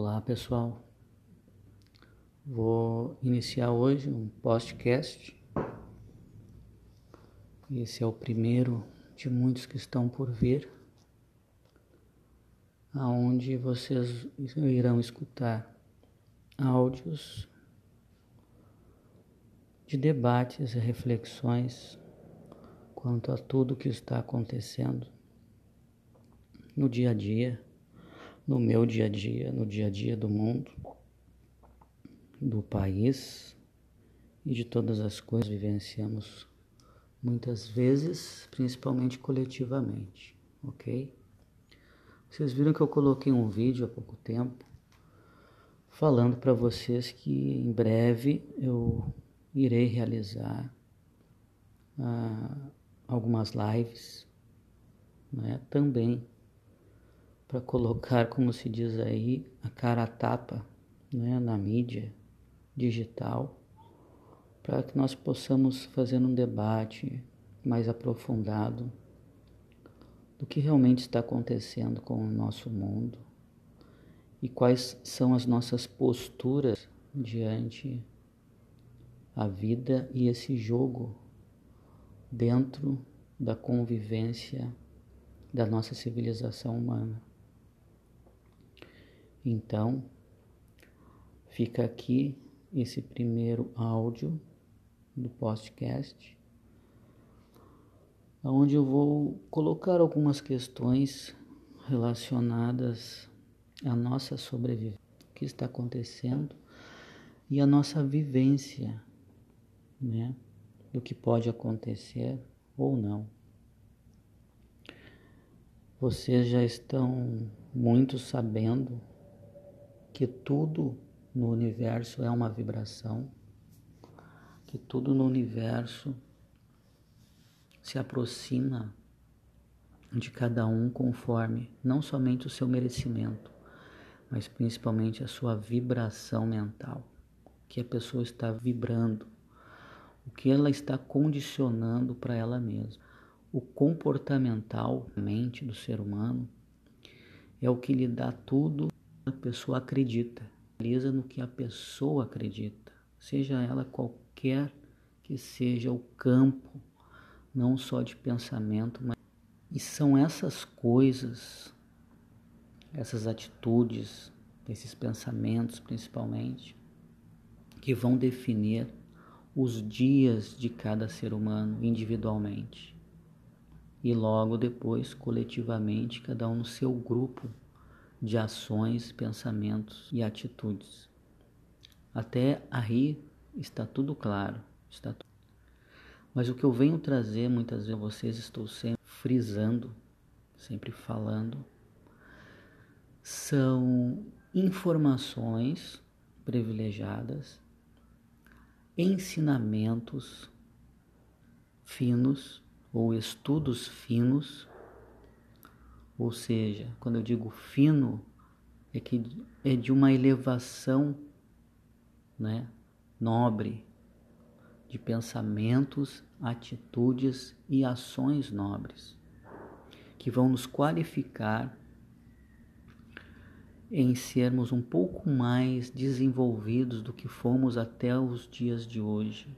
Olá pessoal, vou iniciar hoje um podcast. Esse é o primeiro de muitos que estão por vir, aonde vocês irão escutar áudios de debates e reflexões quanto a tudo que está acontecendo no dia a dia no meu dia a dia, no dia a dia do mundo, do país e de todas as coisas que vivenciamos muitas vezes, principalmente coletivamente, ok? Vocês viram que eu coloquei um vídeo há pouco tempo falando para vocês que em breve eu irei realizar ah, algumas lives né, também para colocar, como se diz aí, a cara a tapa né, na mídia digital, para que nós possamos fazer um debate mais aprofundado do que realmente está acontecendo com o nosso mundo e quais são as nossas posturas diante a vida e esse jogo dentro da convivência da nossa civilização humana. Então, fica aqui esse primeiro áudio do podcast, onde eu vou colocar algumas questões relacionadas à nossa sobrevivência, o que está acontecendo e a nossa vivência, né, do que pode acontecer ou não. Vocês já estão muito sabendo que tudo no universo é uma vibração, que tudo no universo se aproxima de cada um conforme não somente o seu merecimento, mas principalmente a sua vibração mental, que a pessoa está vibrando, o que ela está condicionando para ela mesma. O comportamental, mente do ser humano, é o que lhe dá tudo a pessoa acredita, realiza no que a pessoa acredita, seja ela qualquer que seja o campo, não só de pensamento, mas e são essas coisas, essas atitudes, esses pensamentos principalmente, que vão definir os dias de cada ser humano individualmente. E logo depois, coletivamente, cada um no seu grupo de ações, pensamentos e atitudes. Até aí está tudo claro, está tudo. Mas o que eu venho trazer muitas vezes a vocês, estou sempre frisando, sempre falando, são informações privilegiadas, ensinamentos finos ou estudos finos ou seja, quando eu digo fino, é que é de uma elevação, né, nobre, de pensamentos, atitudes e ações nobres, que vão nos qualificar em sermos um pouco mais desenvolvidos do que fomos até os dias de hoje,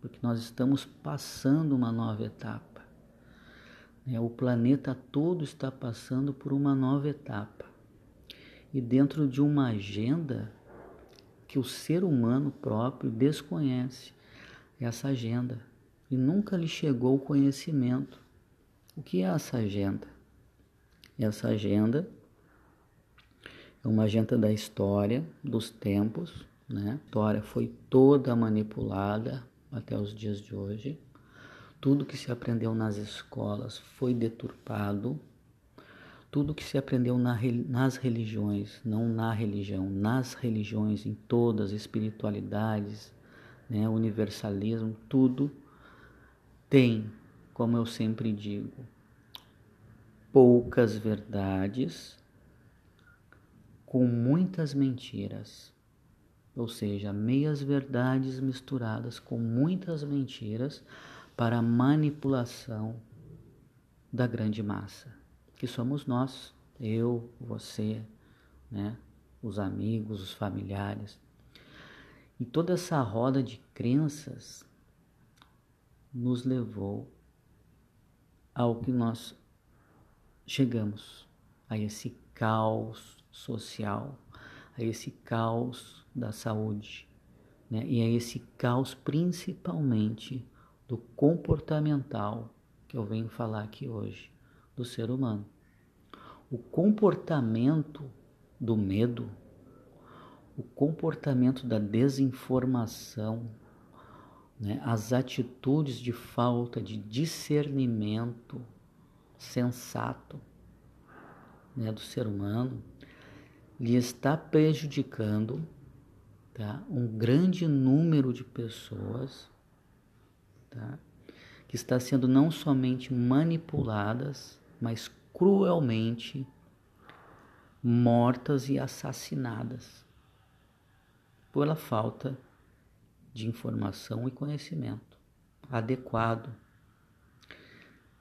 porque nós estamos passando uma nova etapa. É, o planeta todo está passando por uma nova etapa. E dentro de uma agenda que o ser humano próprio desconhece essa agenda e nunca lhe chegou o conhecimento. O que é essa agenda? Essa agenda é uma agenda da história, dos tempos, né? A história foi toda manipulada até os dias de hoje tudo que se aprendeu nas escolas foi deturpado. Tudo que se aprendeu na, nas religiões, não na religião, nas religiões, em todas, espiritualidades, né, universalismo, tudo tem, como eu sempre digo, poucas verdades com muitas mentiras. Ou seja, meias verdades misturadas com muitas mentiras para a manipulação da grande massa, que somos nós, eu, você, né? os amigos, os familiares. E toda essa roda de crenças nos levou ao que nós chegamos, a esse caos social, a esse caos da saúde, né? e a esse caos principalmente do comportamental que eu venho falar aqui hoje, do ser humano. O comportamento do medo, o comportamento da desinformação, né? as atitudes de falta de discernimento sensato né, do ser humano, lhe está prejudicando tá, um grande número de pessoas tá, que está sendo não somente manipuladas, mas cruelmente mortas e assassinadas pela falta de informação e conhecimento adequado.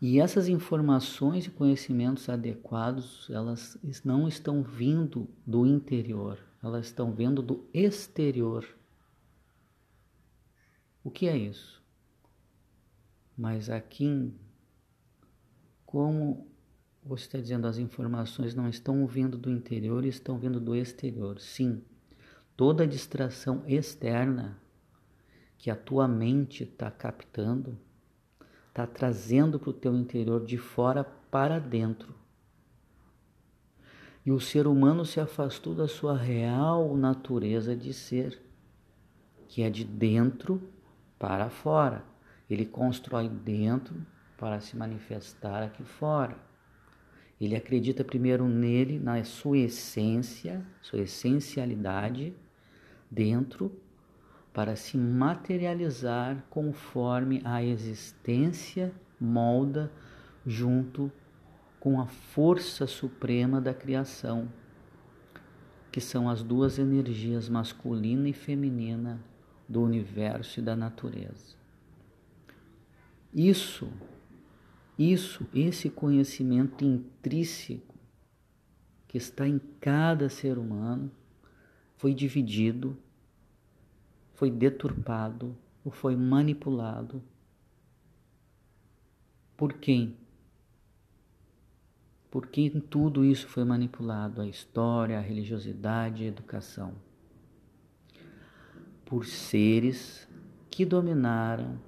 E essas informações e conhecimentos adequados, elas não estão vindo do interior, elas estão vindo do exterior. O que é isso? Mas aqui, como você está dizendo, as informações não estão vindo do interior, estão vindo do exterior. Sim, toda distração externa que a tua mente está captando está trazendo para o teu interior de fora para dentro. E o ser humano se afastou da sua real natureza de ser, que é de dentro para fora. Ele constrói dentro para se manifestar aqui fora. Ele acredita primeiro nele, na sua essência, sua essencialidade, dentro, para se materializar conforme a existência molda junto com a força suprema da criação, que são as duas energias masculina e feminina do universo e da natureza. Isso isso, esse conhecimento intrínseco que está em cada ser humano, foi dividido, foi deturpado ou foi manipulado. Por quem? Por quem tudo isso foi manipulado? A história, a religiosidade, a educação. Por seres que dominaram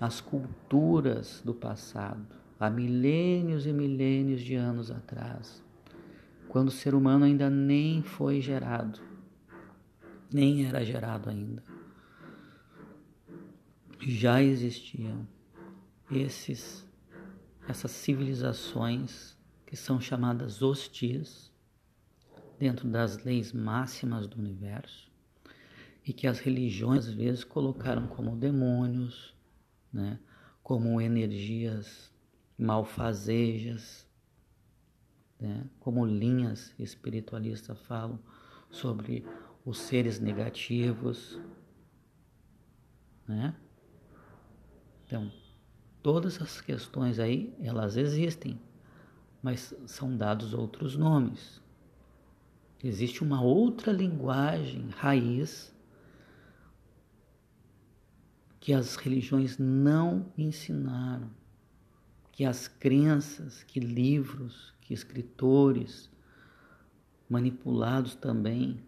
as culturas do passado há milênios e milênios de anos atrás, quando o ser humano ainda nem foi gerado, nem era gerado ainda. Já existiam esses essas civilizações que são chamadas hostis dentro das leis máximas do universo e que as religiões às vezes colocaram como demônios, né, como energias malfazejas, né? como linhas espiritualistas falam sobre os seres negativos, né? Então, todas essas questões aí, elas existem, mas são dados outros nomes. Existe uma outra linguagem raiz que as religiões não ensinaram que as crenças, que livros, que escritores, manipulados também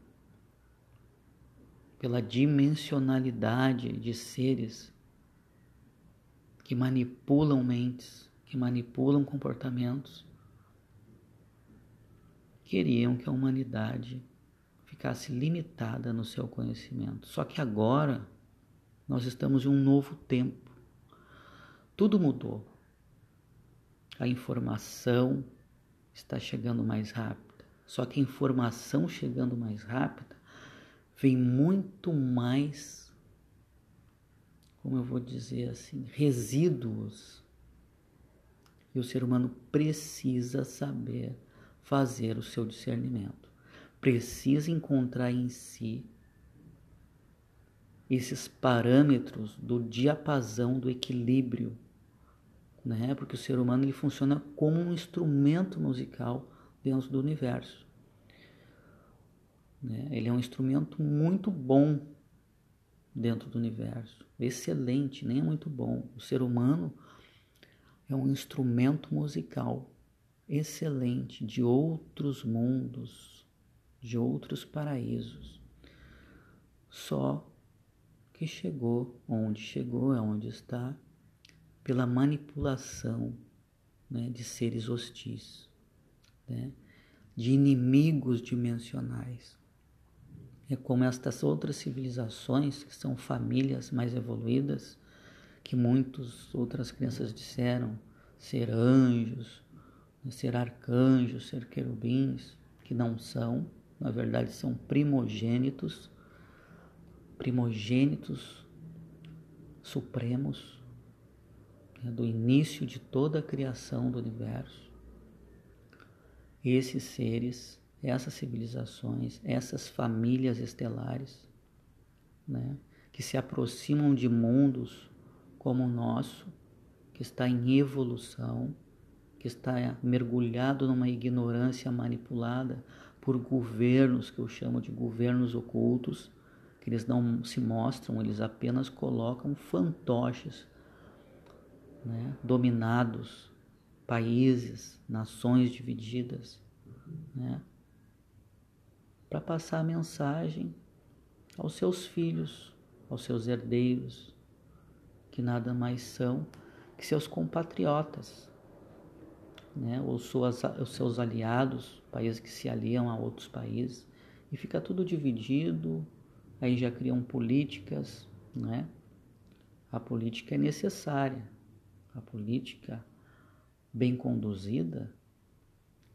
pela dimensionalidade de seres que manipulam mentes, que manipulam comportamentos, queriam que a humanidade ficasse limitada no seu conhecimento. Só que agora nós estamos em um novo tempo. Tudo mudou a informação está chegando mais rápida. Só que a informação chegando mais rápida vem muito mais, como eu vou dizer assim, resíduos. E o ser humano precisa saber fazer o seu discernimento. Precisa encontrar em si esses parâmetros do diapasão do equilíbrio né? Porque o ser humano ele funciona como um instrumento musical dentro do universo. Né? Ele é um instrumento muito bom dentro do universo, excelente, nem é muito bom. O ser humano é um instrumento musical excelente de outros mundos, de outros paraísos. Só que chegou onde chegou, é onde está, pela manipulação né, de seres hostis, né, de inimigos dimensionais. É como estas outras civilizações, que são famílias mais evoluídas, que muitas outras crianças disseram ser anjos, né, ser arcanjos, ser querubins, que não são, na verdade são primogênitos, primogênitos supremos né, do início de toda a criação do universo. Esses seres, essas civilizações, essas famílias estelares, né, que se aproximam de mundos como o nosso, que está em evolução, que está mergulhado numa ignorância manipulada por governos que eu chamo de governos ocultos, que eles não se mostram, eles apenas colocam fantoches né, dominados, países, nações divididas, né, para passar a mensagem aos seus filhos, aos seus herdeiros, que nada mais são que seus compatriotas, né, ou suas, os seus aliados, países que se aliam a outros países, e fica tudo dividido, aí já criam políticas, né? A política é necessária, a política bem conduzida,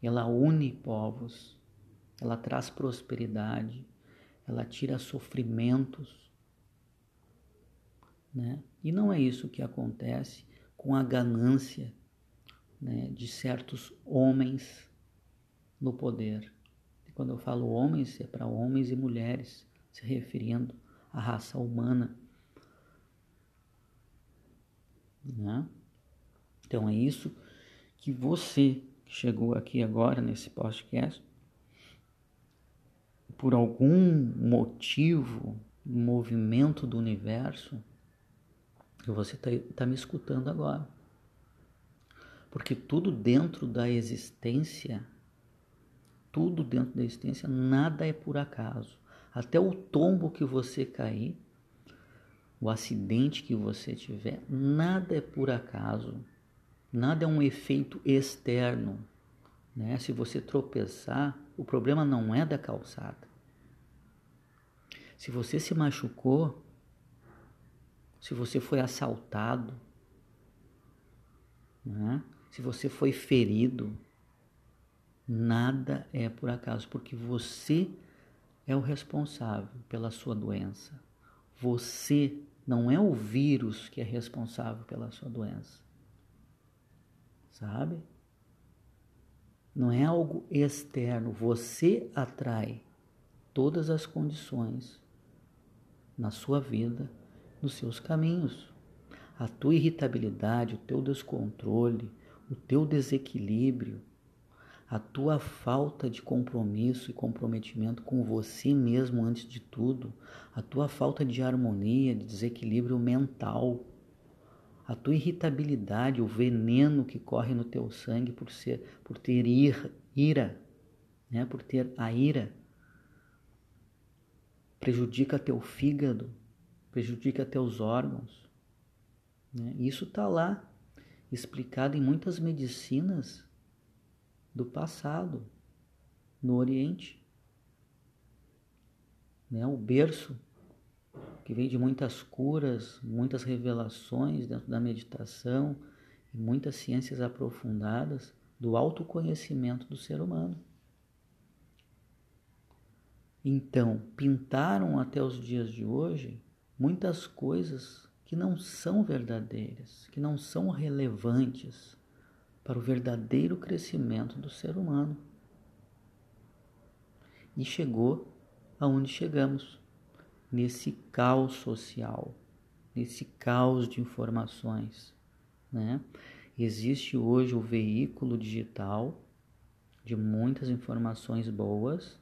ela une povos, ela traz prosperidade, ela tira sofrimentos, né? E não é isso que acontece com a ganância né, de certos homens no poder. E quando eu falo homens, é para homens e mulheres, se referindo à raça humana. Né? Então é isso que você que chegou aqui agora nesse podcast, por algum motivo, movimento do universo, você está tá me escutando agora. Porque tudo dentro da existência, tudo dentro da existência, nada é por acaso. Até o tombo que você cair, o acidente que você tiver, nada é por acaso. Nada é um efeito externo. Né? Se você tropeçar, o problema não é da calçada. Se você se machucou, se você foi assaltado, né? se você foi ferido, nada é por acaso, porque você é o responsável pela sua doença. Você não é o vírus que é responsável pela sua doença sabe? Não é algo externo, você atrai todas as condições na sua vida, nos seus caminhos. A tua irritabilidade, o teu descontrole, o teu desequilíbrio, a tua falta de compromisso e comprometimento com você mesmo antes de tudo, a tua falta de harmonia, de desequilíbrio mental, a tua irritabilidade, o veneno que corre no teu sangue por ser, por ter ira, né? Por ter a ira, prejudica teu fígado, prejudica teus órgãos. Né? Isso está lá explicado em muitas medicinas do passado no Oriente. Né? O berço que vem de muitas curas, muitas revelações dentro da meditação e muitas ciências aprofundadas do autoconhecimento do ser humano. Então, pintaram até os dias de hoje muitas coisas que não são verdadeiras, que não são relevantes para o verdadeiro crescimento do ser humano. E chegou aonde chegamos nesse caos social, nesse caos de informações. Né? Existe hoje o veículo digital de muitas informações boas,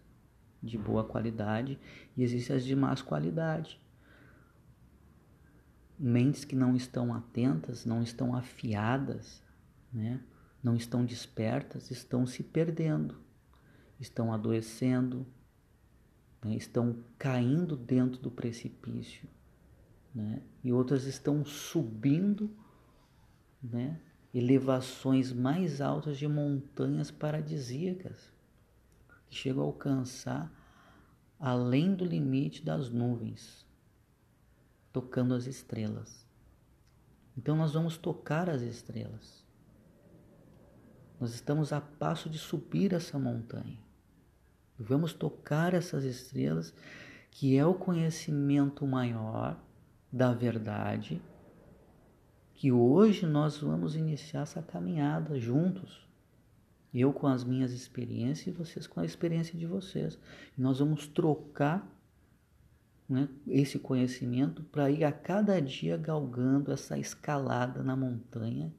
de boa qualidade e existem as de más qualidade. Mentes que não estão atentas, não estão afiadas, né? Não estão despertas, estão se perdendo, estão adoecendo, né? estão caindo dentro do precipício, né? e outras estão subindo né? elevações mais altas de montanhas paradisíacas, que chegam a alcançar além do limite das nuvens, tocando as estrelas. Então nós vamos tocar as estrelas. Nós estamos a passo de subir essa montanha. Vamos tocar essas estrelas, que é o conhecimento maior da verdade que hoje nós vamos iniciar essa caminhada juntos. Eu com as minhas experiências e vocês com a experiência de vocês. nós vamos trocar né, esse conhecimento para ir a cada dia galgando essa escalada na montanha,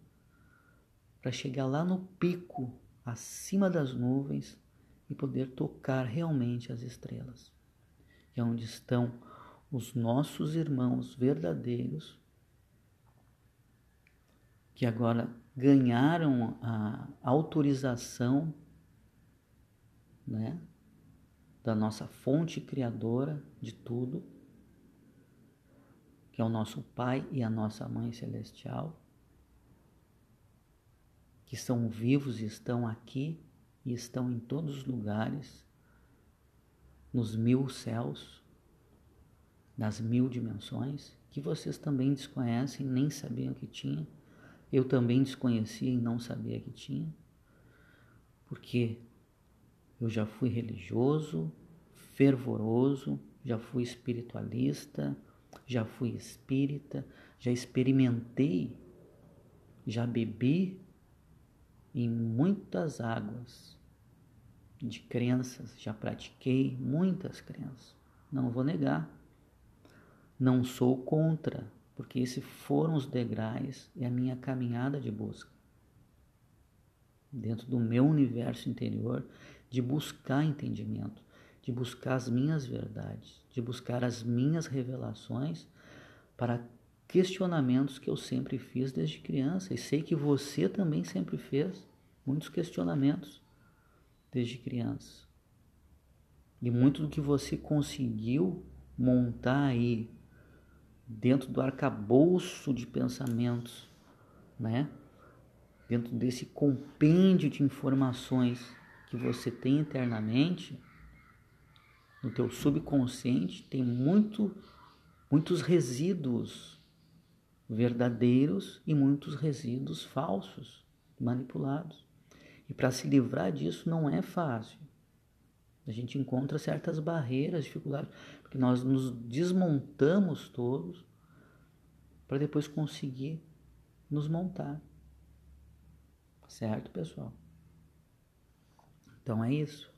para chegar lá no pico, acima das nuvens e poder tocar realmente as estrelas. É onde estão os nossos irmãos verdadeiros que agora ganharam a autorização né, da nossa fonte criadora de tudo, que é o nosso Pai e a nossa Mãe Celestial, que são vivos e estão aqui e estão em todos os lugares, nos mil céus, nas mil dimensões, que vocês também desconhecem, nem sabiam que tinham eu também desconhecia e não sabia que tinha, porque eu já fui religioso, fervoroso, já fui espiritualista, já fui espírita, já experimentei, já bebi em muitas águas de crenças, já pratiquei muitas crenças, não vou negar. Não sou contra, porque esses foram os degraus e a minha caminhada de busca. Dentro do meu universo interior, de buscar entendimento, de buscar as minhas verdades, de buscar as minhas revelações para questionamentos que eu sempre fiz desde criança e sei que você também sempre fez muitos questionamentos desde criança. E muito do que você conseguiu montar aí dentro do arcabouço de pensamentos, né? Dentro desse compêndio de informações que você tem internamente, no teu subconsciente tem muito muitos resíduos verdadeiros e muitos resíduos falsos, manipulados. E para se livrar disso não é fácil. A gente encontra certas barreiras, dificuldades, porque nós nos desmontamos todos para depois conseguir nos montar. Certo, pessoal? Então é isso.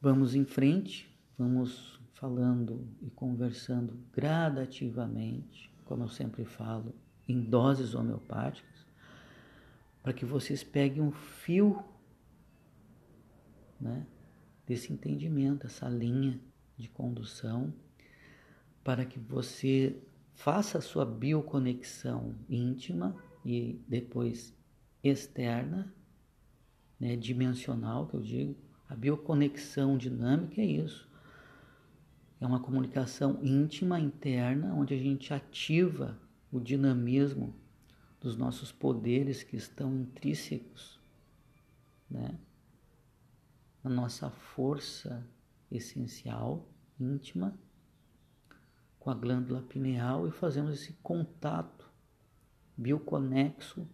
Vamos em frente, vamos falando e conversando gradativamente, como eu sempre falo, em doses homeopáticas, para que vocês peguem um fio né, desse entendimento, essa linha de condução, para que você faça a sua bioconexão íntima e depois externa, né, dimensional, que eu digo. A bioconexão dinâmica é isso. É uma comunicação íntima, interna, onde a gente ativa o dinamismo dos nossos poderes que estão intrínsecos, né? na nossa força essencial, íntima, com a glândula pineal e fazemos esse contato bioconexo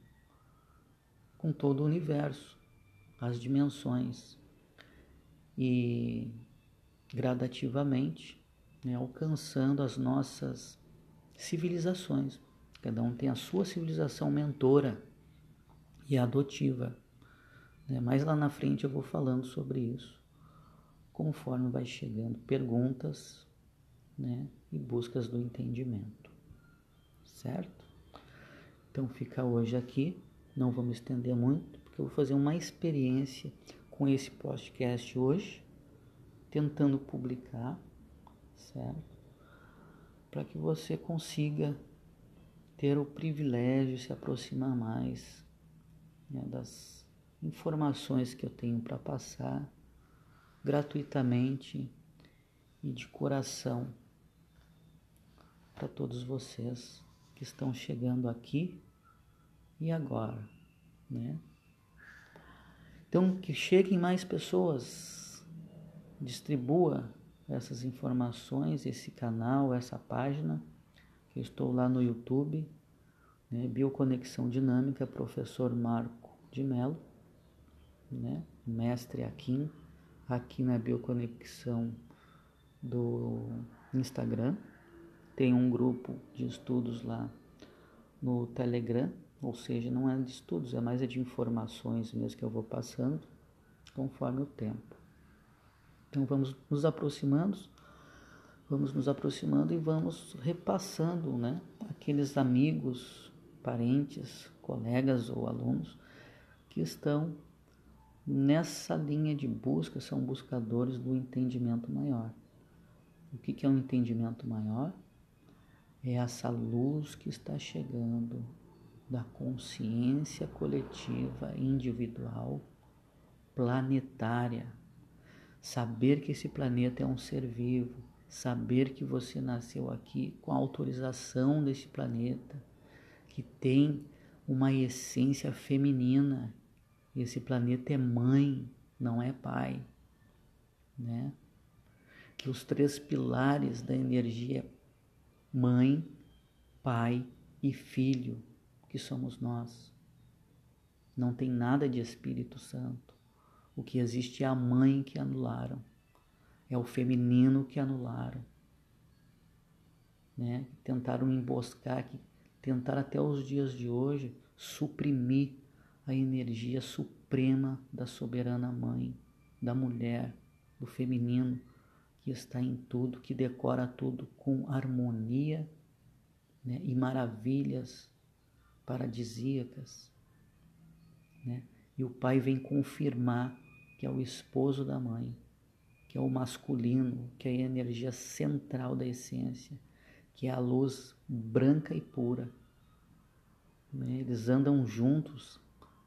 com todo o universo, as dimensões. E gradativamente né, alcançando as nossas civilizações. Cada um tem a sua civilização mentora e adotiva. Né? Mais lá na frente eu vou falando sobre isso, conforme vai chegando perguntas né? e buscas do entendimento, certo? Então fica hoje aqui, não vamos estender muito, porque eu vou fazer uma experiência com esse podcast hoje, tentando publicar, certo? Para que você consiga ter o privilégio de se aproximar mais né, das informações que eu tenho para passar gratuitamente e de coração para todos vocês que estão chegando aqui e agora, né? Então, que cheguem mais pessoas, distribua essas informações, esse canal, essa página, que eu estou lá no YouTube, né? Bioconexão Dinâmica, professor Marco de Mello, né? mestre Aquim, aqui na Bioconexão do Instagram. Tem um grupo de estudos lá no Telegram, ou seja, não é de estudos, é mais é de informações mesmo que eu vou passando conforme o tempo. Então vamos nos aproximando, vamos nos aproximando e vamos repassando, né? Aqueles amigos, parentes, colegas ou alunos que estão nessa linha de busca, são buscadores do entendimento maior. O que é um entendimento maior? É essa luz que está chegando da consciência coletiva, individual, planetária. Saber que esse planeta é um ser vivo, saber que você nasceu aqui com a autorização desse planeta, que tem uma essência feminina. Esse planeta é mãe, não é pai, né? Que os três pilares da energia mãe, pai e filho que somos nós. Não tem nada de Espírito Santo. O que existe é a mãe que anularam, é o feminino que anularam. Né? Tentaram emboscar, que tentaram até os dias de hoje suprimir a energia suprema da soberana mãe, da mulher, do feminino que está em tudo, que decora tudo com harmonia né? e maravilhas paradisíacas. Né? E o pai vem confirmar que é o esposo da mãe, que é o masculino, que é a energia central da essência, que é a luz branca e pura. Né? Eles andam juntos,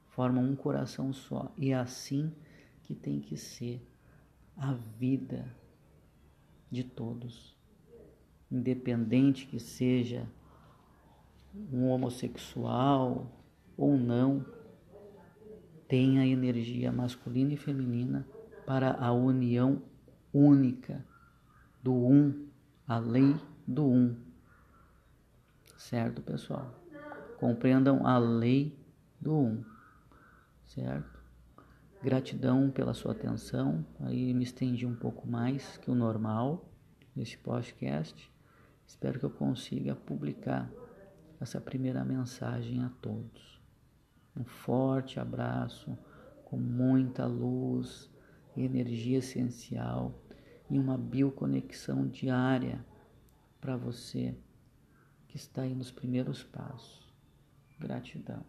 formam um coração só, e é assim que tem que ser a vida de todos, independente que seja um homossexual ou não, tem a energia masculina e feminina para a união única do um, a lei do um. Certo, pessoal? Compreendam a lei do um, certo? Gratidão pela sua atenção. Aí me estendi um pouco mais que o normal nesse podcast. Espero que eu consiga publicar essa primeira mensagem a todos. Um forte abraço com muita luz, energia essencial e uma bioconexão diária para você que está aí nos primeiros passos. Gratidão.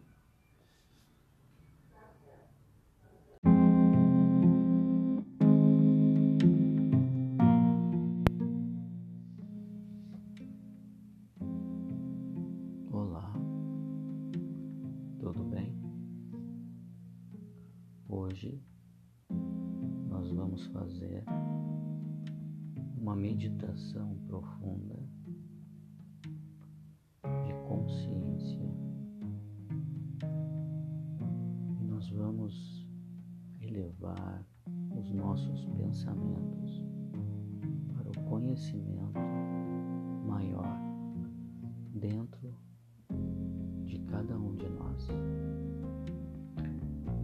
Dentro de cada um de nós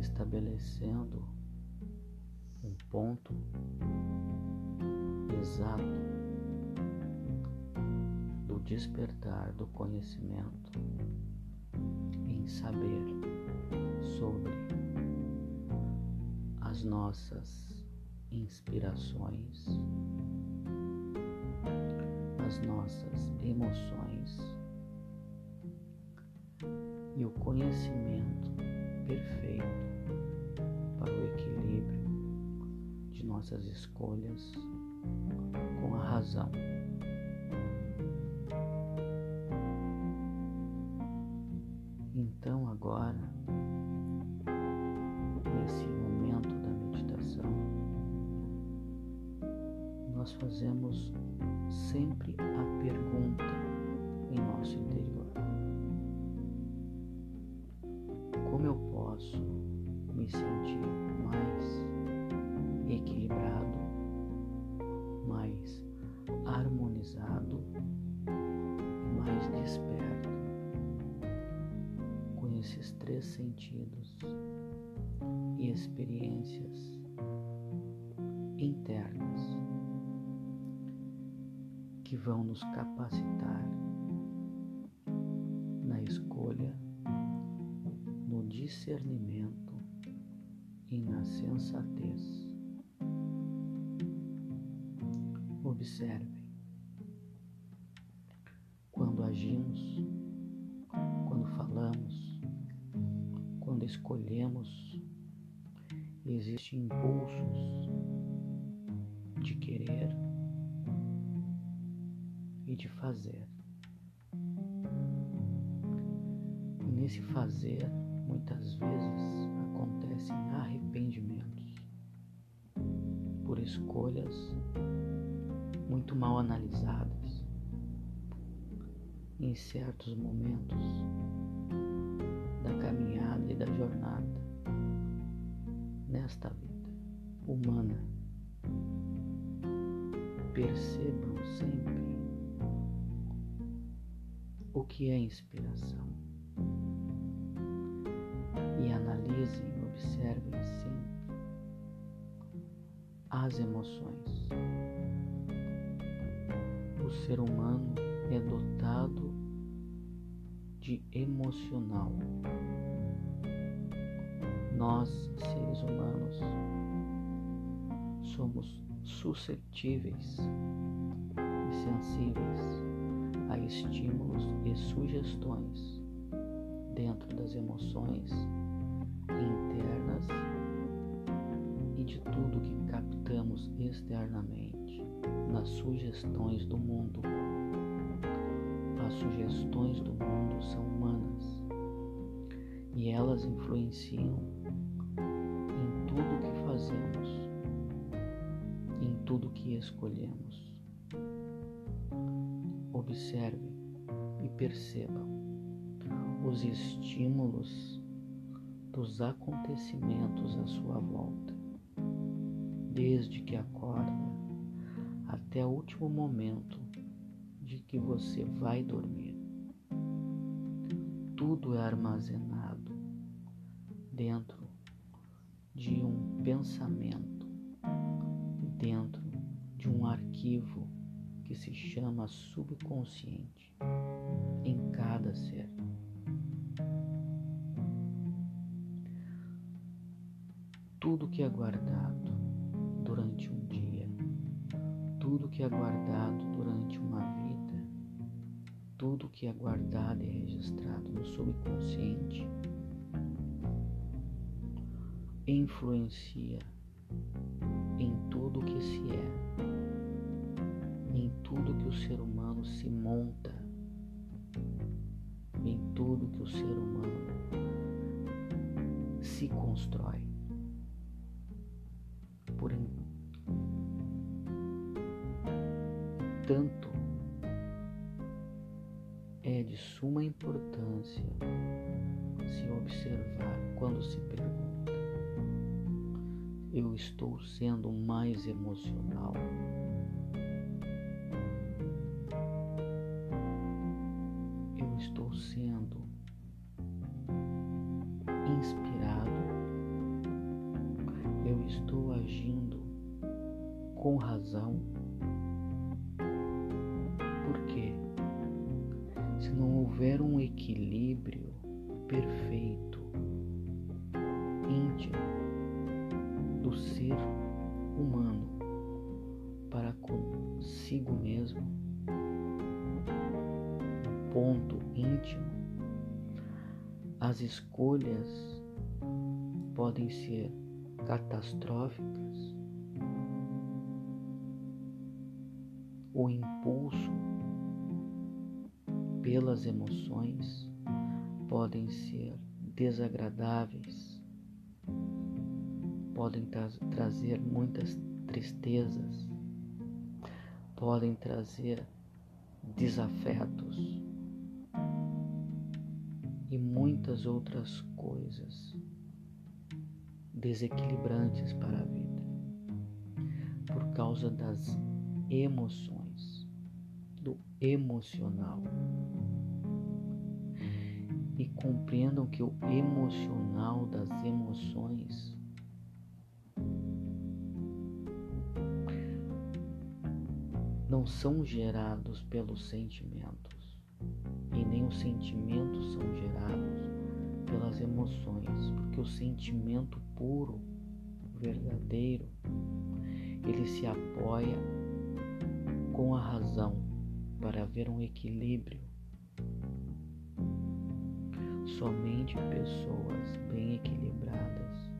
estabelecendo um ponto exato do despertar do conhecimento em saber sobre as nossas inspirações, as nossas emoções e o conhecimento perfeito nossas escolhas com a razão. Nos capacitar na escolha, no discernimento e na sensatez. Observem, quando agimos, quando falamos, quando escolhemos, existem impulsos de querer de fazer. E nesse fazer, muitas vezes acontecem arrependimentos por escolhas muito mal analisadas em certos momentos da caminhada e da jornada nesta vida humana. Percebam sempre o que é inspiração e analisem, observem sempre as emoções. O ser humano é dotado de emocional. Nós, seres humanos, somos suscetíveis e sensíveis a estímulos e sugestões dentro das emoções internas e de tudo que captamos externamente nas sugestões do mundo. As sugestões do mundo são humanas e elas influenciam em tudo que fazemos, em tudo que escolhemos. Observem e percebam os estímulos dos acontecimentos à sua volta, desde que acorda até o último momento de que você vai dormir. Tudo é armazenado dentro de um pensamento, dentro de um arquivo que se chama subconsciente em cada ser. Tudo que é guardado durante um dia, tudo que é guardado durante uma vida, tudo que é guardado e registrado no subconsciente influencia em tudo que se é, tudo que o ser humano se monta, em tudo que o ser humano se constrói. Por tanto, é de suma importância se observar quando se pergunta eu estou sendo mais emocional. Estou sendo inspirado. Eu estou agindo com razão. escolhas podem ser catastróficas, o impulso pelas emoções podem ser desagradáveis, podem tra trazer muitas tristezas, podem trazer desafetos e muitas outras coisas desequilibrantes para a vida por causa das emoções, do emocional. E compreendam que o emocional das emoções não são gerados e nem os sentimentos são gerados pelas emoções, porque o sentimento puro, verdadeiro, ele se apoia com a razão para haver um equilíbrio. Somente pessoas bem equilibradas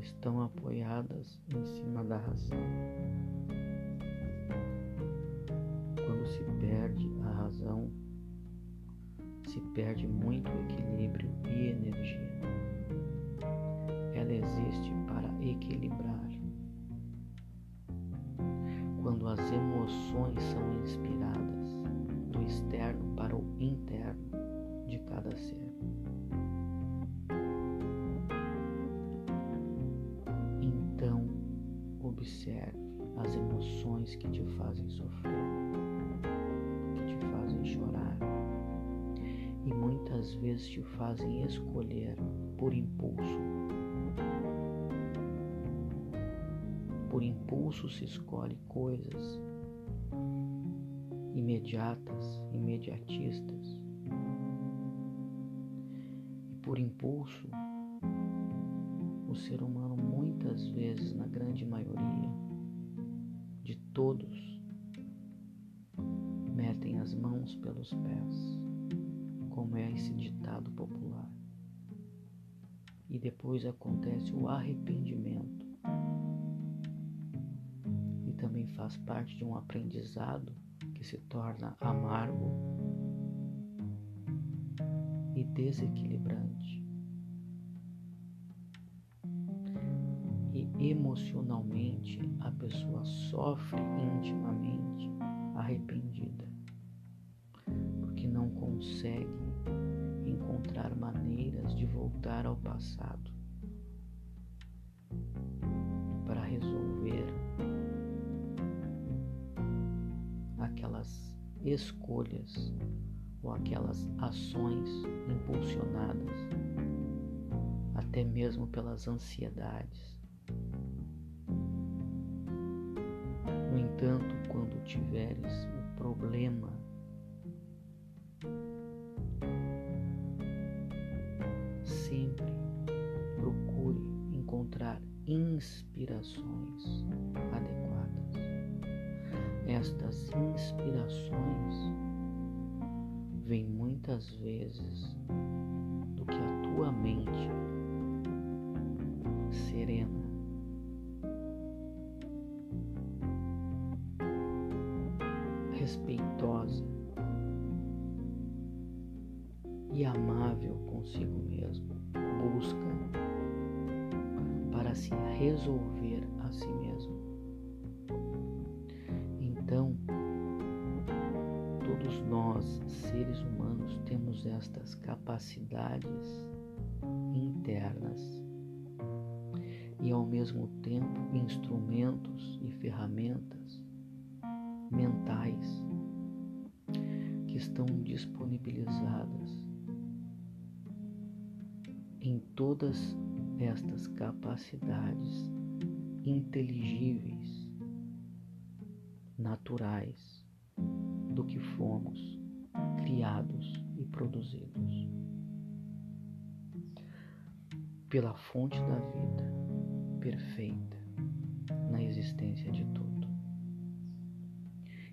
estão apoiadas em cima da razão. Quando se perde a razão, se perde muito equilíbrio e energia. Ela existe para equilibrar. Quando as emoções são inspiradas do externo para o interno de cada ser. Então, observe as emoções que te fazem sofrer, e muitas vezes te fazem escolher por impulso. Por impulso se escolhe coisas imediatas, imediatistas. E por impulso, o ser humano muitas vezes, na grande maioria de todos, metem as mãos pelos pés como é esse ditado popular. E depois acontece o arrependimento. E também faz parte de um aprendizado que se torna amargo e desequilibrante. E emocionalmente a pessoa sofre intimamente arrependida, porque não consegue encontrar maneiras de voltar ao passado para resolver aquelas escolhas ou aquelas ações impulsionadas até mesmo pelas ansiedades. No entanto, quando tiveres o problema muitas vezes do que a tua mente serena respeitosa e amável consigo mesmo busca para se resolver a si mesmo. Estas capacidades internas e, ao mesmo tempo, instrumentos e ferramentas mentais que estão disponibilizadas em todas estas capacidades inteligíveis, naturais, do que fomos criados e produzidos. Pela fonte da vida perfeita na existência de tudo.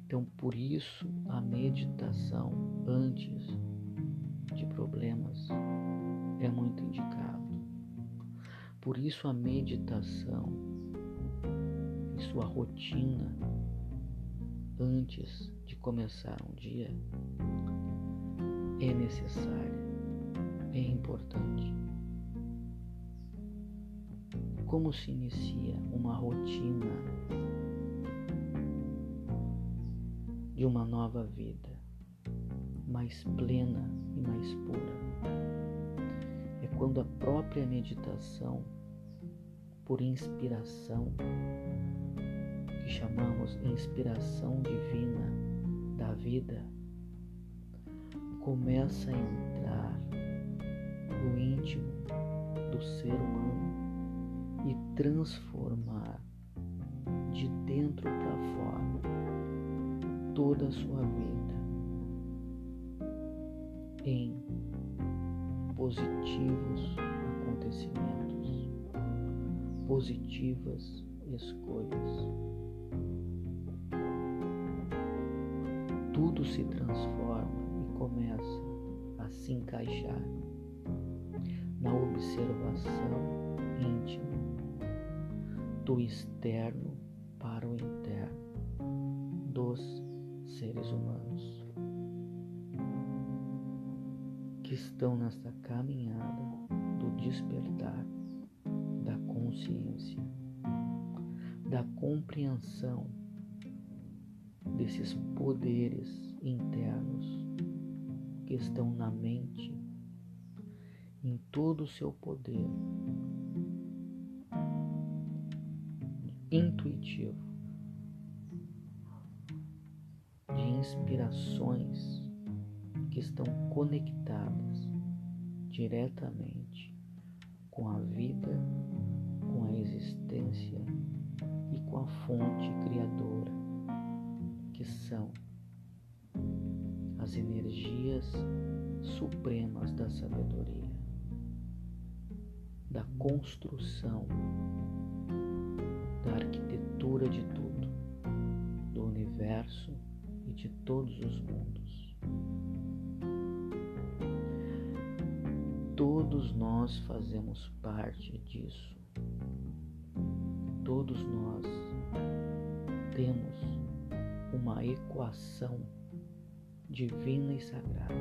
Então, por isso, a meditação antes de problemas é muito indicada. Por isso a meditação e sua rotina antes de começar um dia é necessária, é importante. Como se inicia uma rotina de uma nova vida, mais plena e mais pura? É quando a própria meditação, por inspiração, que chamamos inspiração divina da vida, começa a entrar no íntimo do ser humano e transformar de dentro para fora toda a sua vida em positivos acontecimentos, positivas escolhas. Tudo se transforma começa a se encaixar na observação íntima do externo para o interno dos seres humanos que estão nesta caminhada do despertar da consciência, da compreensão desses poderes internos que estão na mente, em todo o seu poder intuitivo, de inspirações que estão conectadas diretamente com a vida, com a existência e com a fonte criadora, que são as energias supremas da sabedoria, da construção, da arquitetura de tudo, do universo e de todos os mundos. Todos nós fazemos parte disso. Todos nós temos uma equação divina e sagrada.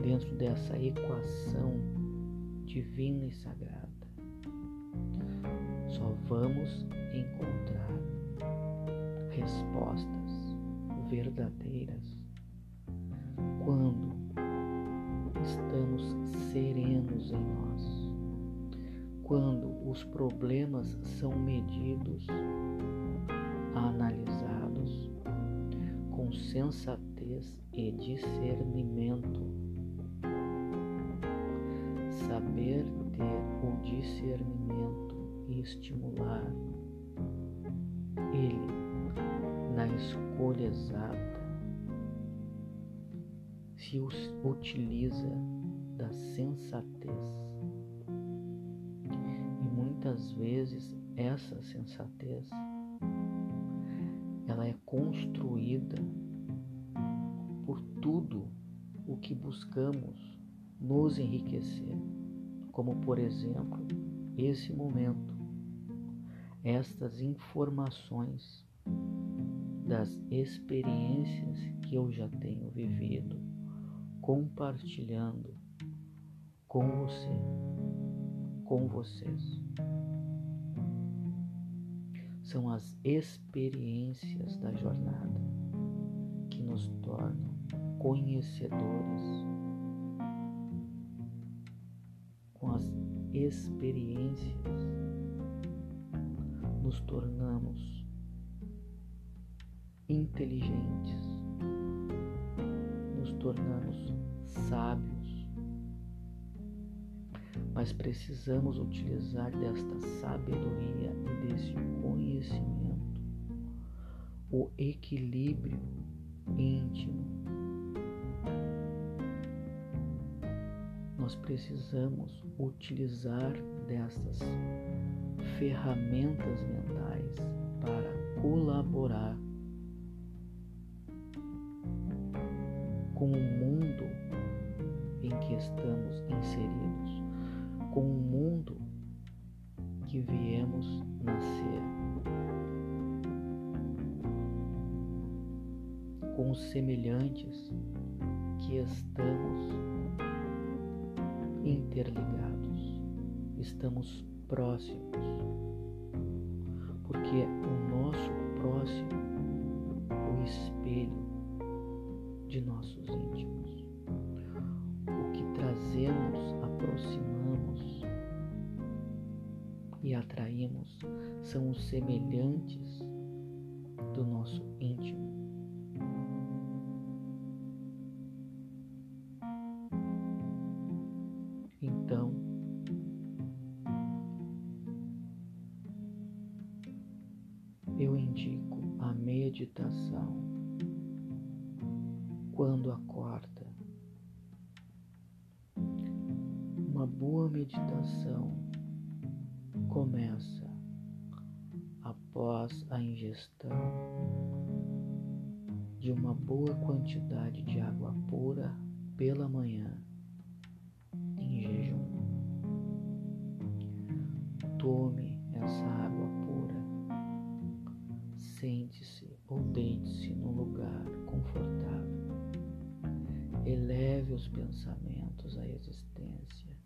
Dentro dessa equação divina e sagrada, só vamos encontrar respostas verdadeiras quando estamos serenos em nós, quando os problemas são medidos, sensatez e discernimento. Saber ter o discernimento e estimular ele na escolha exata se utiliza da sensatez. E muitas vezes essa sensatez ela é construída tudo o que buscamos nos enriquecer, como por exemplo esse momento, estas informações das experiências que eu já tenho vivido, compartilhando com você, com vocês. São as experiências da jornada que nos tornam conhecedores. Com as experiências, nos tornamos inteligentes, nos tornamos sábios mas precisamos utilizar desta sabedoria e desse conhecimento o equilíbrio íntimo. Nós precisamos utilizar destas ferramentas mentais para colaborar interligados, estamos próximos, porque o nosso próximo, o espelho de nossos íntimos, o que trazemos, aproximamos e atraímos são os semelhantes do nosso íntimo. Então, eu indico a meditação quando acorda. Uma boa meditação começa após a ingestão de uma boa quantidade de água pura pela manhã pensamentos à existência,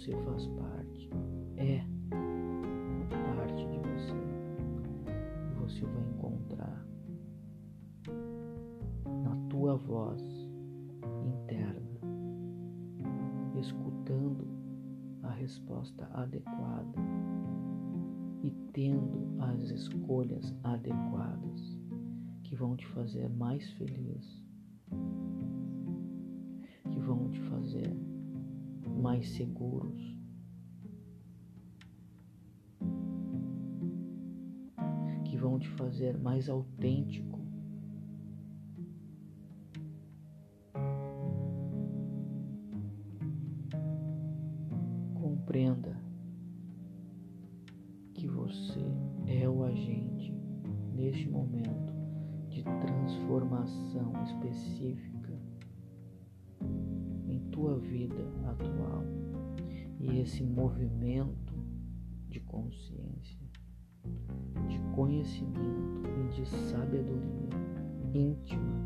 você faz parte. É. Você vai encontrar na tua voz interna, escutando a resposta adequada e tendo as escolhas adequadas que vão te fazer mais feliz, que vão te fazer mais seguros vão te fazer mais autêntico. Movimento de consciência de conhecimento e de sabedoria íntima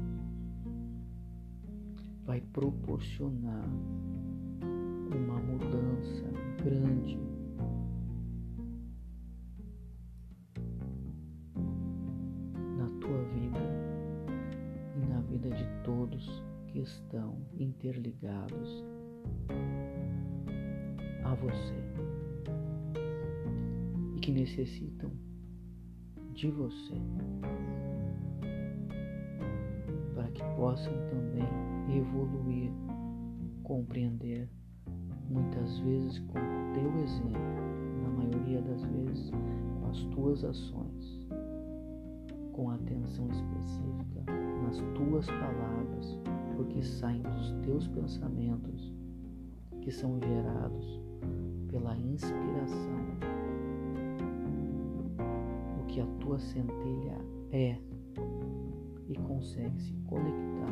vai proporcionar uma mudança grande. Na tua vida e na vida de todos que estão interligados a você que necessitam de você para que possam também evoluir, compreender, muitas vezes com o teu exemplo, na maioria das vezes com as tuas ações, com atenção específica nas tuas palavras, porque saem dos teus pensamentos que são gerados pela inspiração que a tua centelha é e consegue se conectar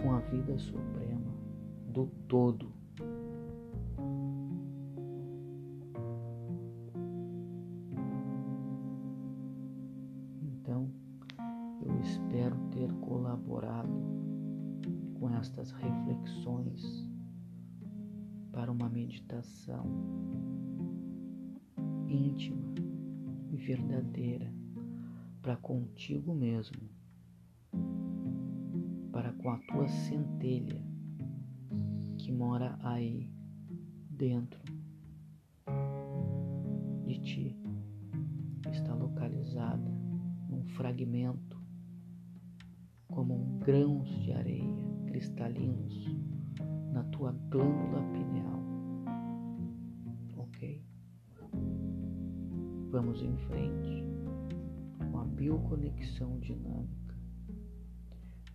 com a vida suprema do todo. Então, eu espero ter colaborado com estas reflexões uma meditação íntima e verdadeira para contigo mesmo, para com a tua centelha que mora aí dentro de ti, está localizada num fragmento como um grãos de areia cristalinos na tua glândula em frente com a bioconexão dinâmica,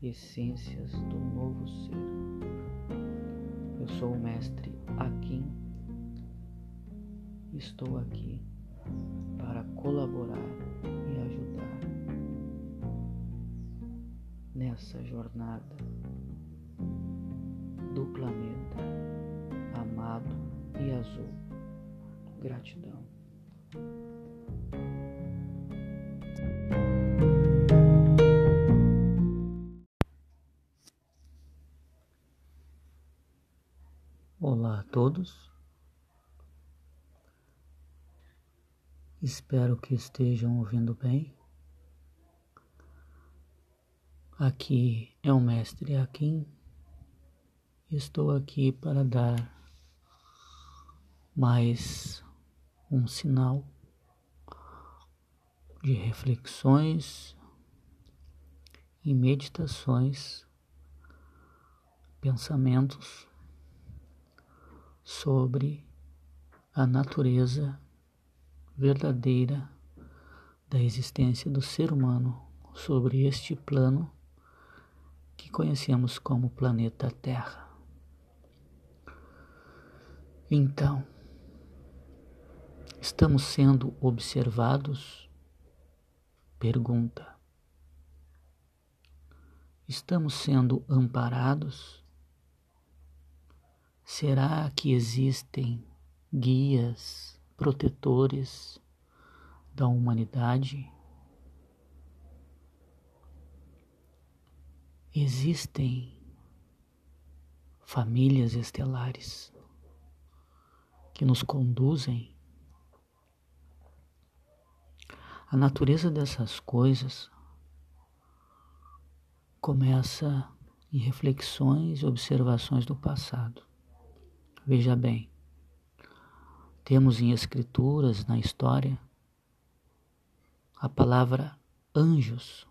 essências do novo ser. Eu sou o mestre Akin. Estou aqui para colaborar e ajudar nessa jornada do planeta amado e azul. Gratidão. Todos. Espero que estejam ouvindo bem. Aqui é o Mestre Akin. Estou aqui para dar mais um sinal de reflexões e meditações, pensamentos sobre a natureza verdadeira da existência do ser humano sobre este plano que conhecemos como planeta Terra. Então, estamos sendo observados? Pergunta. Estamos sendo amparados? Será que existem guias, protetores da humanidade? Existem famílias estelares que nos conduzem. A natureza dessas coisas começa em reflexões e observações do passado. Veja bem, temos em escrituras, na história, a palavra anjos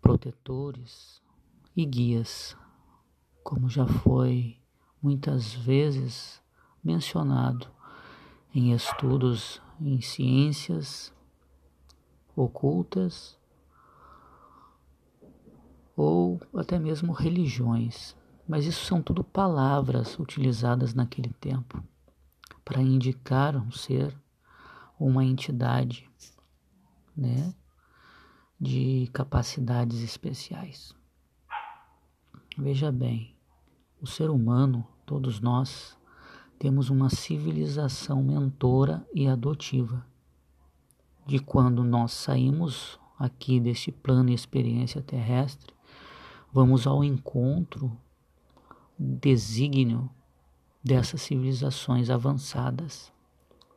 protetores e guias, como já foi muitas vezes mencionado em estudos em ciências ocultas ou até mesmo religiões. Mas isso são tudo palavras utilizadas naquele tempo para indicar um ser, uma entidade, né? de capacidades especiais. Veja bem, o ser humano, todos nós, temos uma civilização mentora e adotiva. De quando nós saímos aqui deste plano e experiência terrestre, vamos ao encontro desígnio dessas civilizações avançadas,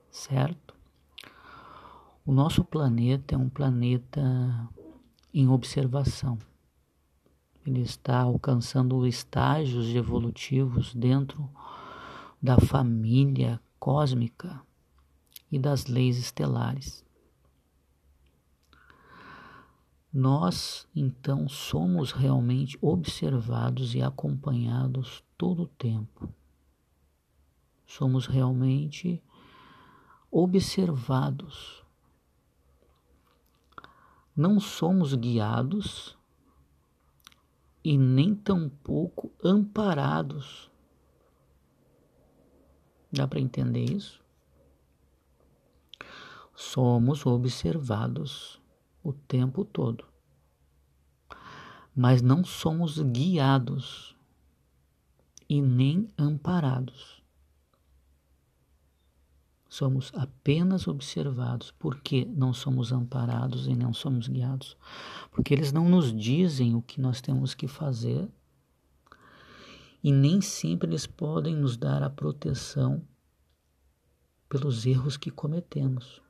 certo? O nosso planeta é um planeta em observação. Ele está alcançando estágios evolutivos dentro da família cósmica e das leis estelares. Nós, então, somos realmente observados e acompanhados todo o tempo. Somos realmente observados não somos guiados e nem tampouco amparados. Dá para entender isso? Somos observados o tempo todo, mas não somos guiados e nem amparados somos apenas observados. Por que não somos amparados e não somos guiados? Porque eles não nos dizem o que nós temos que fazer e nem sempre eles podem nos dar a proteção pelos erros que cometemos.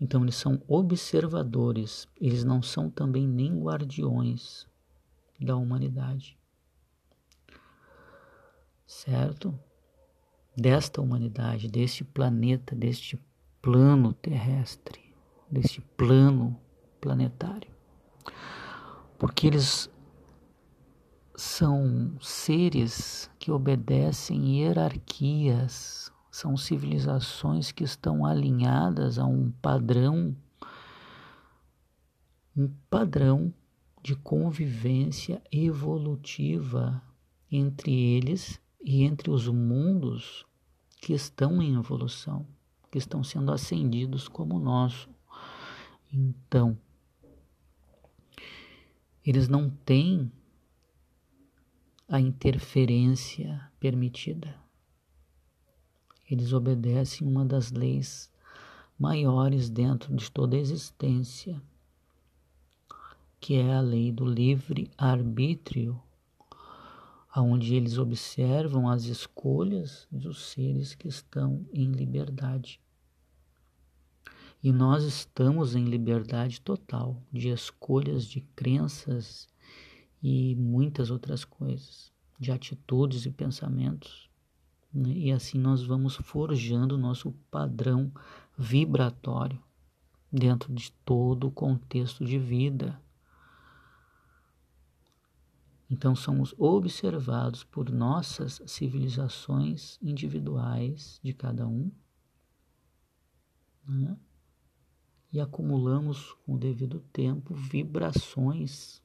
Então eles são observadores, eles não são também nem guardiões da humanidade. Certo? Desta humanidade, deste planeta, deste plano terrestre, deste plano planetário. Porque eles são seres que obedecem hierarquias, são civilizações que estão alinhadas a um padrão, um padrão de convivência evolutiva entre eles e entre os mundos que estão em evolução, que estão sendo ascendidos como o nosso. Então, eles não têm a interferência permitida. Eles obedecem uma das leis maiores dentro de toda a existência, que é a lei do livre arbítrio, aonde eles observam as escolhas dos seres que estão em liberdade. E nós estamos em liberdade total de escolhas de crenças e muitas outras coisas, de atitudes e pensamentos. Né? E assim nós vamos forjando o nosso padrão vibratório dentro de todo o contexto de vida. Então somos observados por nossas civilizações individuais de cada um né? e acumulamos com o devido tempo vibrações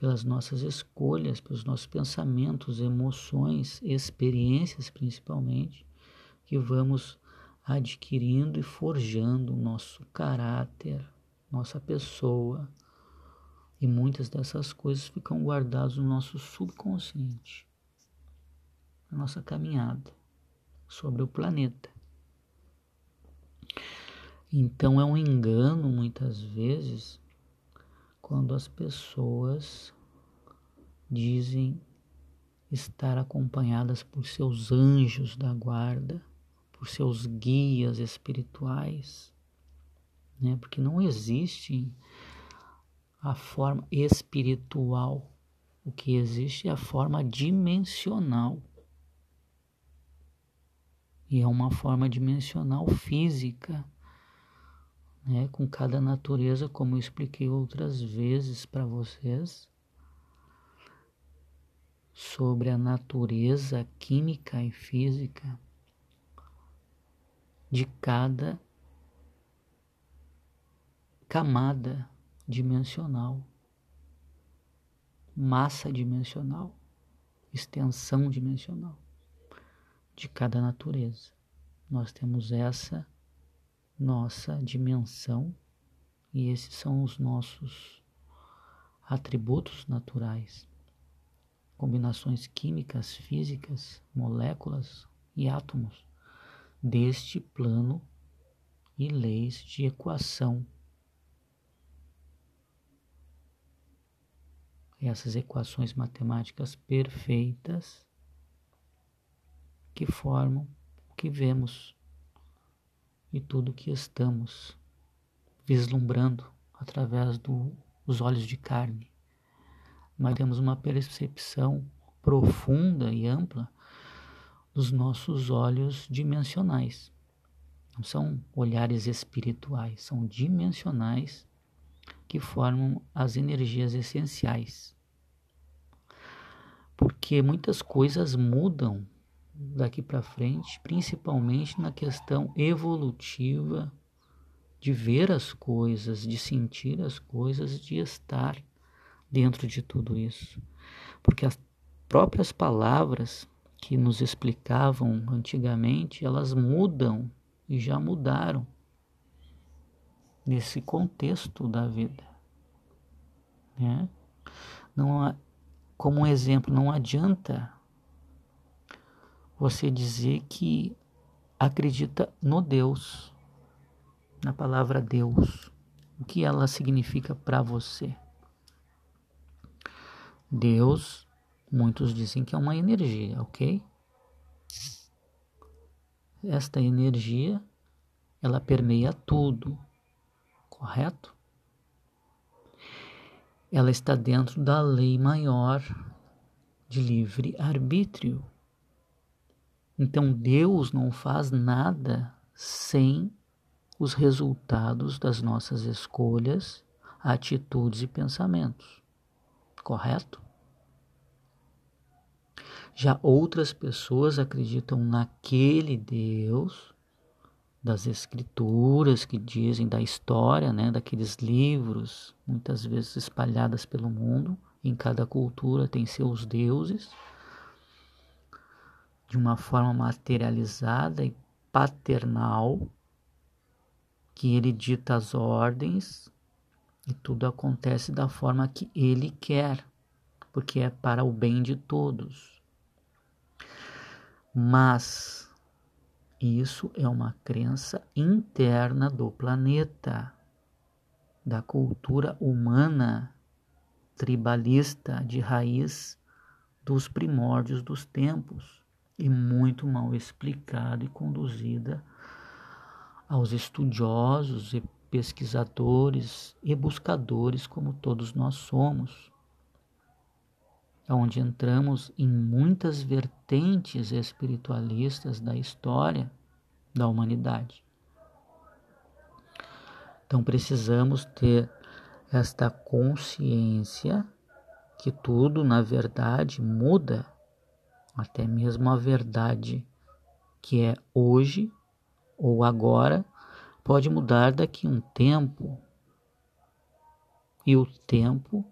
pelas nossas escolhas, pelos nossos pensamentos, emoções, experiências principalmente, que vamos adquirindo e forjando o nosso caráter, nossa pessoa. E muitas dessas coisas ficam guardadas no nosso subconsciente, na nossa caminhada sobre o planeta. Então é um engano muitas vezes quando as pessoas dizem estar acompanhadas por seus anjos da guarda, por seus guias espirituais, né? Porque não existe a forma espiritual, o que existe é a forma dimensional. E é uma forma dimensional física né, com cada natureza, como eu expliquei outras vezes para vocês, sobre a natureza química e física de cada camada dimensional, massa dimensional, extensão dimensional de cada natureza. Nós temos essa nossa dimensão e esses são os nossos atributos naturais, combinações químicas, físicas, moléculas e átomos deste plano e leis de equação. Essas equações matemáticas perfeitas que formam o que vemos e tudo que estamos vislumbrando através dos olhos de carne. Mas temos uma percepção profunda e ampla dos nossos olhos dimensionais. Não são olhares espirituais, são dimensionais que formam as energias essenciais. Porque muitas coisas mudam daqui para frente, principalmente na questão evolutiva de ver as coisas, de sentir as coisas, de estar dentro de tudo isso. Porque as próprias palavras que nos explicavam antigamente, elas mudam e já mudaram nesse contexto da vida. Né? Não há, como um exemplo, não adianta você dizer que acredita no Deus, na palavra Deus, o que ela significa para você. Deus, muitos dizem que é uma energia, ok? Esta energia ela permeia tudo, correto? Ela está dentro da lei maior de livre arbítrio. Então Deus não faz nada sem os resultados das nossas escolhas, atitudes e pensamentos. Correto? Já outras pessoas acreditam naquele Deus das escrituras que dizem da história, né, daqueles livros, muitas vezes espalhadas pelo mundo, em cada cultura tem seus deuses, de uma forma materializada e paternal, que ele dita as ordens e tudo acontece da forma que ele quer, porque é para o bem de todos. Mas isso é uma crença interna do planeta, da cultura humana tribalista de raiz dos primórdios dos tempos e muito mal explicada e conduzida aos estudiosos e pesquisadores e buscadores como todos nós somos onde entramos em muitas vertentes espiritualistas da história da humanidade. Então precisamos ter esta consciência que tudo, na verdade, muda, até mesmo a verdade que é hoje ou agora pode mudar daqui a um tempo. E o tempo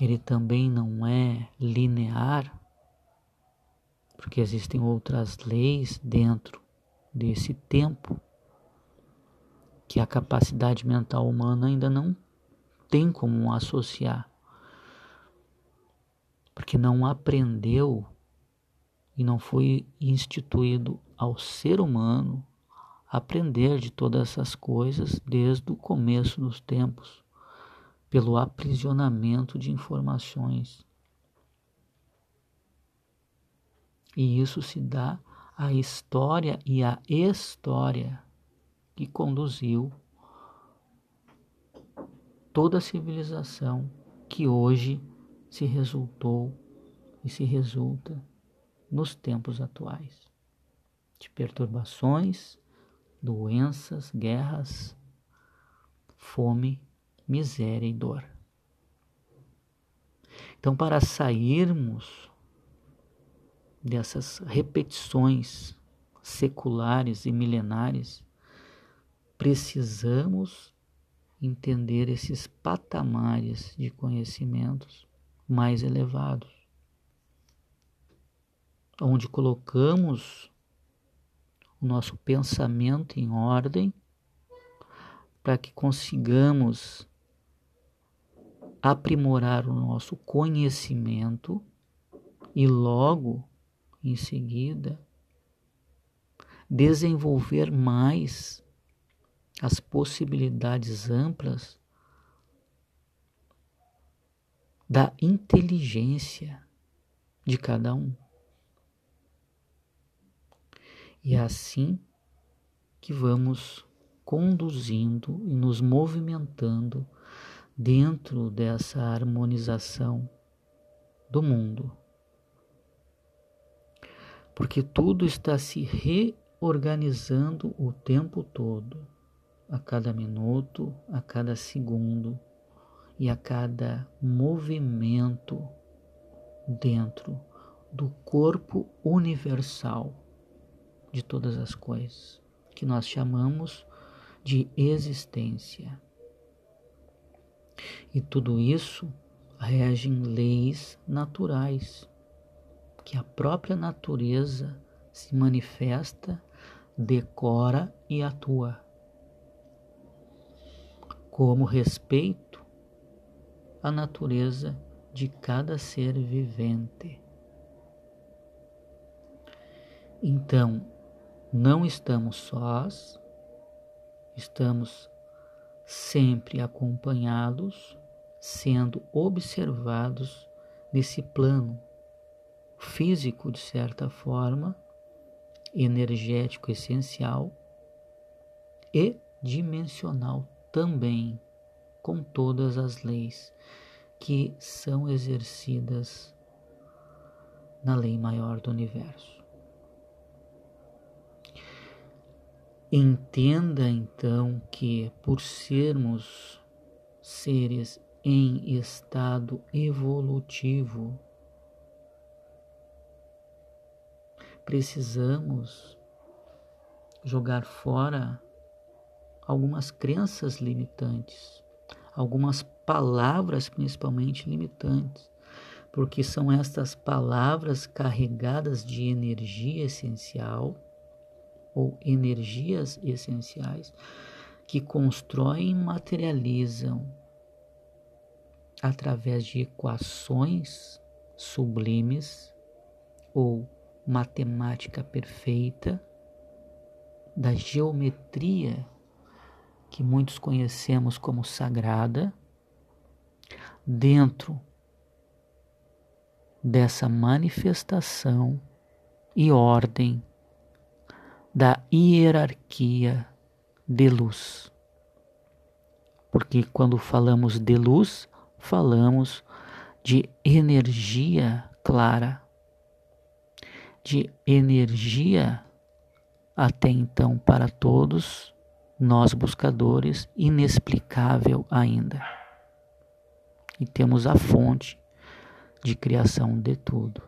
ele também não é linear, porque existem outras leis dentro desse tempo que a capacidade mental humana ainda não tem como associar, porque não aprendeu e não foi instituído ao ser humano aprender de todas essas coisas desde o começo dos tempos pelo aprisionamento de informações. E isso se dá à história e à história que conduziu toda a civilização que hoje se resultou e se resulta nos tempos atuais de perturbações, doenças, guerras, fome miséria e dor. Então, para sairmos dessas repetições seculares e milenares, precisamos entender esses patamares de conhecimentos mais elevados, onde colocamos o nosso pensamento em ordem para que consigamos aprimorar o nosso conhecimento e logo em seguida desenvolver mais as possibilidades amplas da inteligência de cada um. E é assim que vamos conduzindo e nos movimentando dentro dessa harmonização do mundo. Porque tudo está se reorganizando o tempo todo, a cada minuto, a cada segundo e a cada movimento dentro do corpo universal de todas as coisas, que nós chamamos de existência. E tudo isso rege em leis naturais, que a própria natureza se manifesta, decora e atua. Como respeito à natureza de cada ser vivente. Então, não estamos sós, estamos sempre acompanhados, sendo observados nesse plano físico, de certa forma, energético essencial, e dimensional também, com todas as leis que são exercidas na lei maior do universo. Entenda então que, por sermos seres em estado evolutivo, precisamos jogar fora algumas crenças limitantes, algumas palavras principalmente limitantes, porque são estas palavras carregadas de energia essencial ou energias essenciais que constroem e materializam através de equações sublimes ou matemática perfeita da geometria que muitos conhecemos como sagrada, dentro dessa manifestação e ordem da hierarquia de luz. Porque quando falamos de luz, falamos de energia clara, de energia até então para todos nós buscadores inexplicável ainda. E temos a fonte de criação de tudo.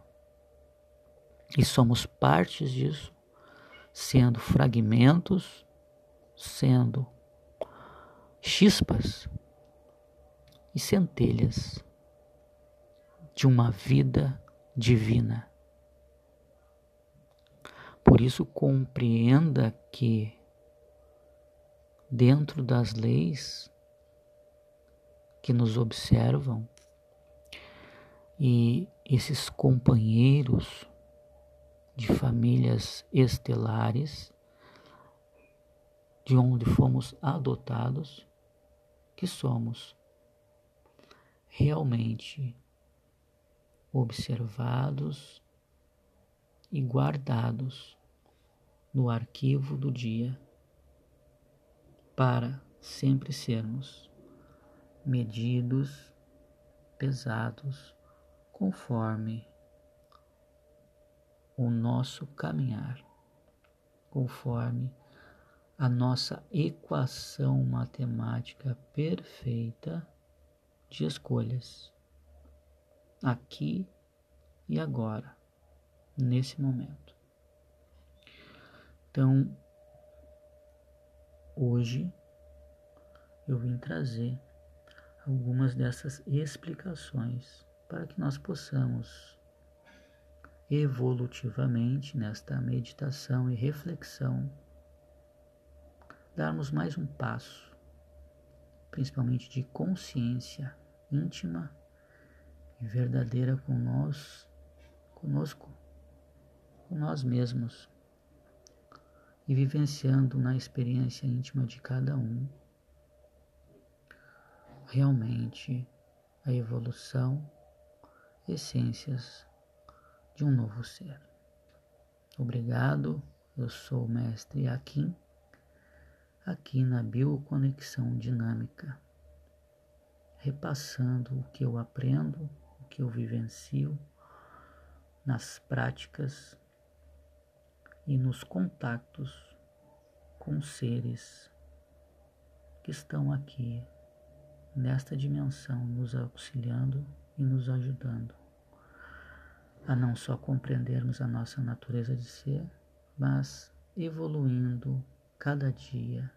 E somos partes disso, sendo fragmentos, sendo chispas e centelhas de uma vida divina. Por isso, compreenda que, dentro das leis que nos observam, e esses companheiros de famílias estelares, de onde fomos adotados, que somos realmente observados e guardados no arquivo do dia para sempre sermos medidos, pesados, conforme o nosso caminhar, conforme a nossa equação matemática perfeita de escolhas, aqui e agora, nesse momento. Então, hoje eu vim trazer algumas dessas explicações para que nós possamos evolutivamente nesta meditação e reflexão darmos mais um passo, principalmente de consciência íntima e verdadeira com nós, conosco, com nós mesmos, e vivenciando na experiência íntima de cada um realmente a evolução, essências de um novo ser. Obrigado, eu sou o mestre Akin, aqui na Bioconexão Dinâmica repassando o que eu aprendo, o que eu vivencio nas práticas e nos contatos com seres que estão aqui nesta dimensão nos auxiliando e nos ajudando a não só compreendermos a nossa natureza de ser, mas evoluindo cada dia,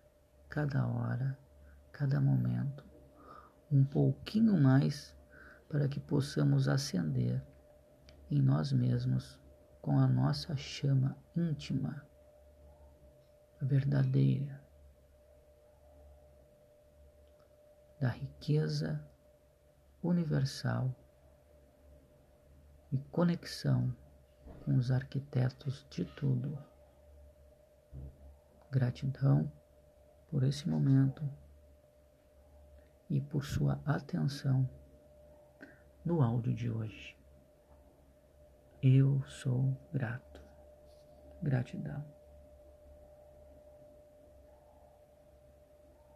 cada hora, cada momento um pouquinho mais para que possamos acender em nós mesmos com a nossa chama íntima, verdadeira, da riqueza universal e conexão com os arquitetos de tudo. Gratidão por esse momento e por sua atenção no áudio de hoje. Eu sou grato. Gratidão.